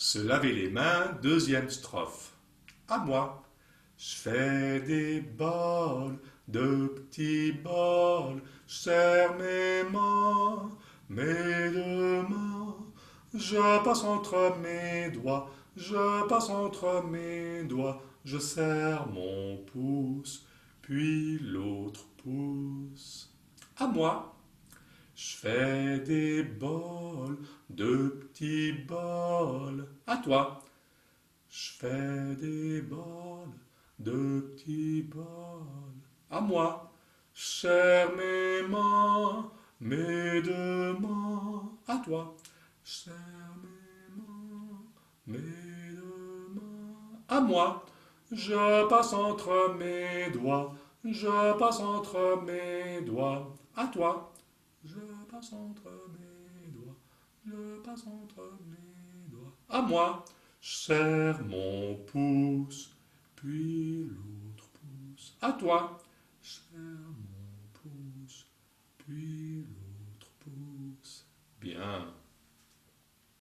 Se laver les mains, deuxième strophe. À moi. Je fais des bols, de petits bols, je serre mes mains, mes deux mains. Je passe entre mes doigts, je passe entre mes doigts, je serre mon pouce, puis l'autre pouce. À moi. Je fais des bols, de petits bols. À toi. Je fais des bols, de petits bols. À moi. Serre mes mains, mes deux mains. À toi. Serre mes mains, mes deux mains. À moi. Je passe entre mes doigts, je passe entre mes doigts. À toi. Je passe entre mes doigts, je passe entre mes doigts. À moi, Cher mon pouce, puis l'autre pouce. À toi, Cher mon pouce, puis l'autre pouce. Bien.